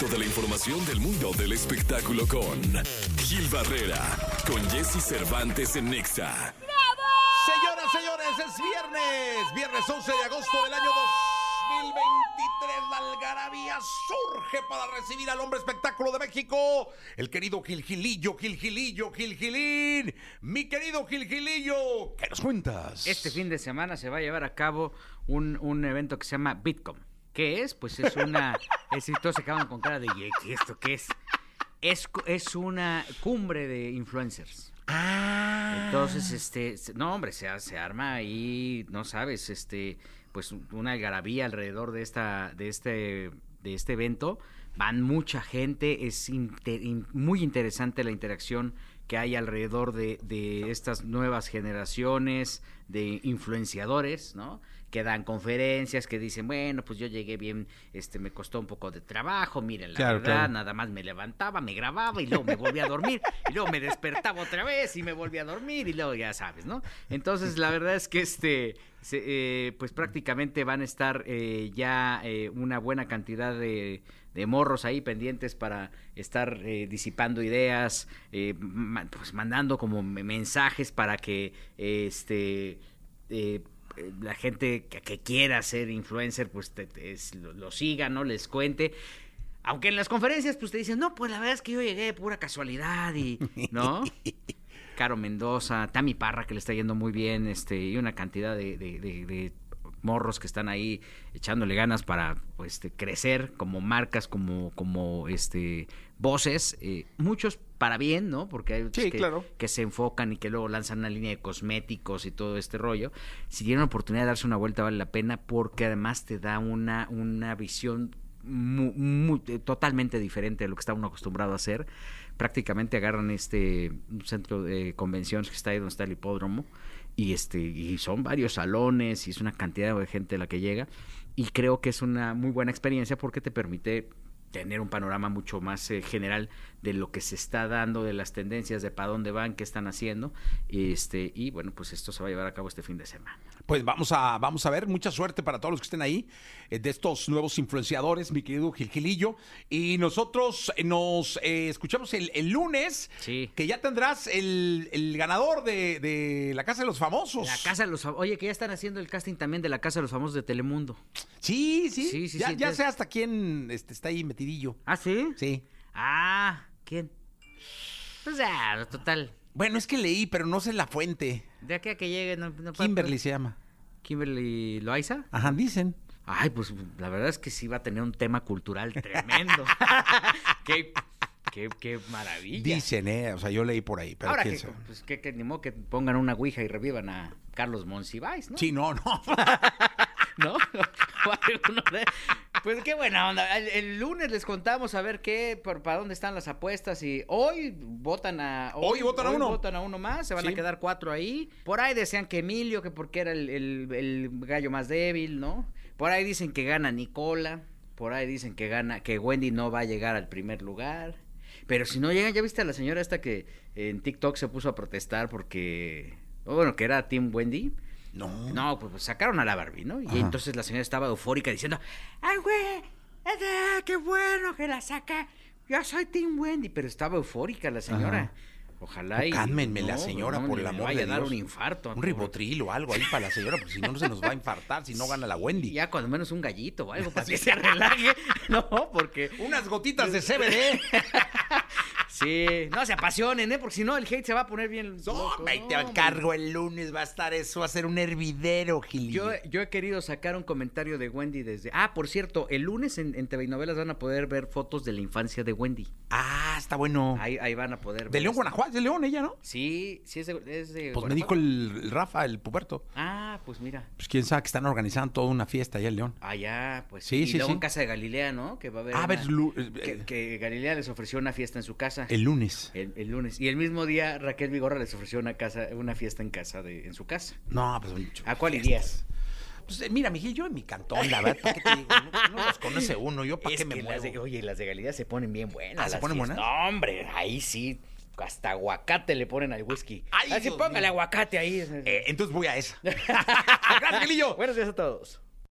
directo de la información del mundo del espectáculo con Gil Barrera, con Jesse Cervantes en Nexa. Señoras, señores, es viernes, viernes 11 de agosto del año 2023. La algarabía surge para recibir al hombre espectáculo de México, el querido Gil Gilillo, Gil Gilillo, Gil Gilín. Mi querido Gil Gilillo, ¿qué nos cuentas? Este fin de semana se va a llevar a cabo un, un evento que se llama Bitcom. ¿Qué es? Pues es una... es, todos se acaban con cara de ¿y esto qué es? Es, es una cumbre de influencers. Ah. Entonces, este, no, hombre, se, se arma ahí, no sabes, este, pues una algarabía alrededor de esta, de este, de este evento. Van mucha gente, es muy interesante la interacción que hay alrededor de, de estas nuevas generaciones de influenciadores, ¿no? Que dan conferencias, que dicen, bueno, pues yo llegué bien, este, me costó un poco de trabajo, miren, la Claro, verdad, claro. nada más me levantaba, me grababa y luego me volvía a dormir y luego me despertaba otra vez y me volvía a dormir y luego ya sabes, ¿no? Entonces la verdad es que este, se- eh, pues prácticamente van a estar eh, ya eh, una buena cantidad de, de morros ahí pendientes para estar eh, disipando ideas, eh, pues mandando como me- mensajes para que este eh, la gente que, que quiera ser influencer, pues te- lo, lo siga, ¿no? Les cuente. Aunque en las conferencias, pues te dicen, no, pues la verdad es que yo llegué de pura casualidad y, ¿no? Caro Mendoza, Tami Parra, que le está yendo muy bien, este, y una cantidad de, de- de- de morros que están ahí echándole ganas para pues, este, crecer como marcas, como, como este, voces, eh, muchos para bien, ¿no? Porque hay otros Sí, que, claro. que se enfocan y que luego lanzan una línea de cosméticos y todo este rollo. Si tienen la oportunidad de darse una vuelta, vale la pena porque además te da una, una visión mu- mu- eh, totalmente diferente de lo que está uno acostumbrado a hacer. Prácticamente agarran este centro de convenciones que está ahí donde está el hipódromo y este y son varios salones y es una cantidad de gente la que llega y creo que es una muy buena experiencia porque te permite tener un panorama mucho más eh, general de lo que se está dando, de las tendencias, de para dónde van, qué están haciendo, este y bueno, pues esto se va a llevar a cabo este fin de semana. Pues vamos a, vamos a ver, mucha suerte para todos los que estén ahí, eh, de estos nuevos influenciadores, mi querido Gil Gilillo. Y nosotros eh, nos eh, escuchamos el, el lunes, Sí. que ya tendrás el, el ganador de, de la Casa de los Famosos. La casa de los Fam- Oye, que ya están haciendo el casting también de la Casa de los Famosos de Telemundo. Sí, sí, Sí, sí, ya, ya entonces- sé hasta quién este, está ahí metidillo. ¿Ah, sí? Sí. Ah, ¿quién? Pues ya, total. Bueno, es que leí, pero no sé la fuente. De aquí a que llegue, no, no Kimberly se llama. Kimberly Loaiza. Ajá, dicen. Ay, pues la verdad es que sí va a tener un tema cultural tremendo. qué, qué, qué maravilla. Dicen, ¿eh? O sea, yo leí por ahí, pero Ahora quién que, sabe. pues, que, que ni modo que pongan una ouija y revivan a Carlos Monsiváis, ¿no? Sí, no, no. ¿No? Pues qué buena onda. El, el lunes les contamos a ver qué, por, para dónde están las apuestas y hoy votan a... Hoy votan a uno. votan a uno más, se van Sí. a quedar cuatro ahí. Por ahí decían que Emilio, que porque era el, el- el gallo más débil, ¿no? Por ahí dicen que gana Nicola. Por ahí dicen que gana, que Wendy no va a llegar al primer lugar. Pero si no llegan, ya viste a la señora esta que en TikTok se puso a protestar porque, bueno, que era Team Wendy. No. No, pues, pues, sacaron a la Barbie, ¿no? Y Ajá. entonces la señora estaba eufórica diciendo, ¡ay, güey! eh, ¡Qué bueno que la saca! Yo soy Team Wendy. Pero estaba eufórica la señora. Ajá. Ojalá y... Cálmenme la no, señora, no, por el amor vaya de a dar Dios. un infarto. Un ribotril o algo ahí para la señora, porque si no, no se nos va a infartar si no gana la Wendy. Ya cuando menos un gallito o algo para que se relaje. No, porque... Unas gotitas de CBD. Sí, no se apasionen, ¿eh? Porque si no el hate se va a poner bien No, loco. te No, encargo el lunes, va a estar eso, va a ser un hervidero, Gil. Yo, yo he querido sacar un comentario de Wendy desde... Ah, por cierto, el lunes en, en TV y Novelas van a poder ver fotos de la infancia de Wendy. Ah, está bueno. Ahí, ahí van a poder ver. De León. Guanajuato, de León ella, ¿no? Sí, sí es de, es de Pues me dijo el Rafa, el puberto. Ah, pues mira. Pues quién sabe que están organizando toda una fiesta allá en León. Allá, pues Sí, Y sí, luego sí. en casa de Galilea, ¿no? Que va a haber. Ah, ver, lu- eh, que, que Galilea les ofreció una fiesta en su casa. el lunes. El, el lunes. Y el mismo día Raquel Vigorra les ofreció una casa, una fiesta en casa de, en su casa. No, pues mucho. ¿A cuál irías? Pues eh, mira, Miguel, yo en mi cantón, la verdad, ¿para qué te digo? No, no los conoce uno, yo para qué me muevo. de- oye, las de Galilea se ponen bien buenas. Ah, ¿se ponen buenas? No, hombre, ahí sí. Hasta aguacate le ponen al whisky. Ay, Así Dios póngale mío. aguacate ahí. Eh, entonces voy a esa. Gracias, Miguelillo. Buenos días a todos.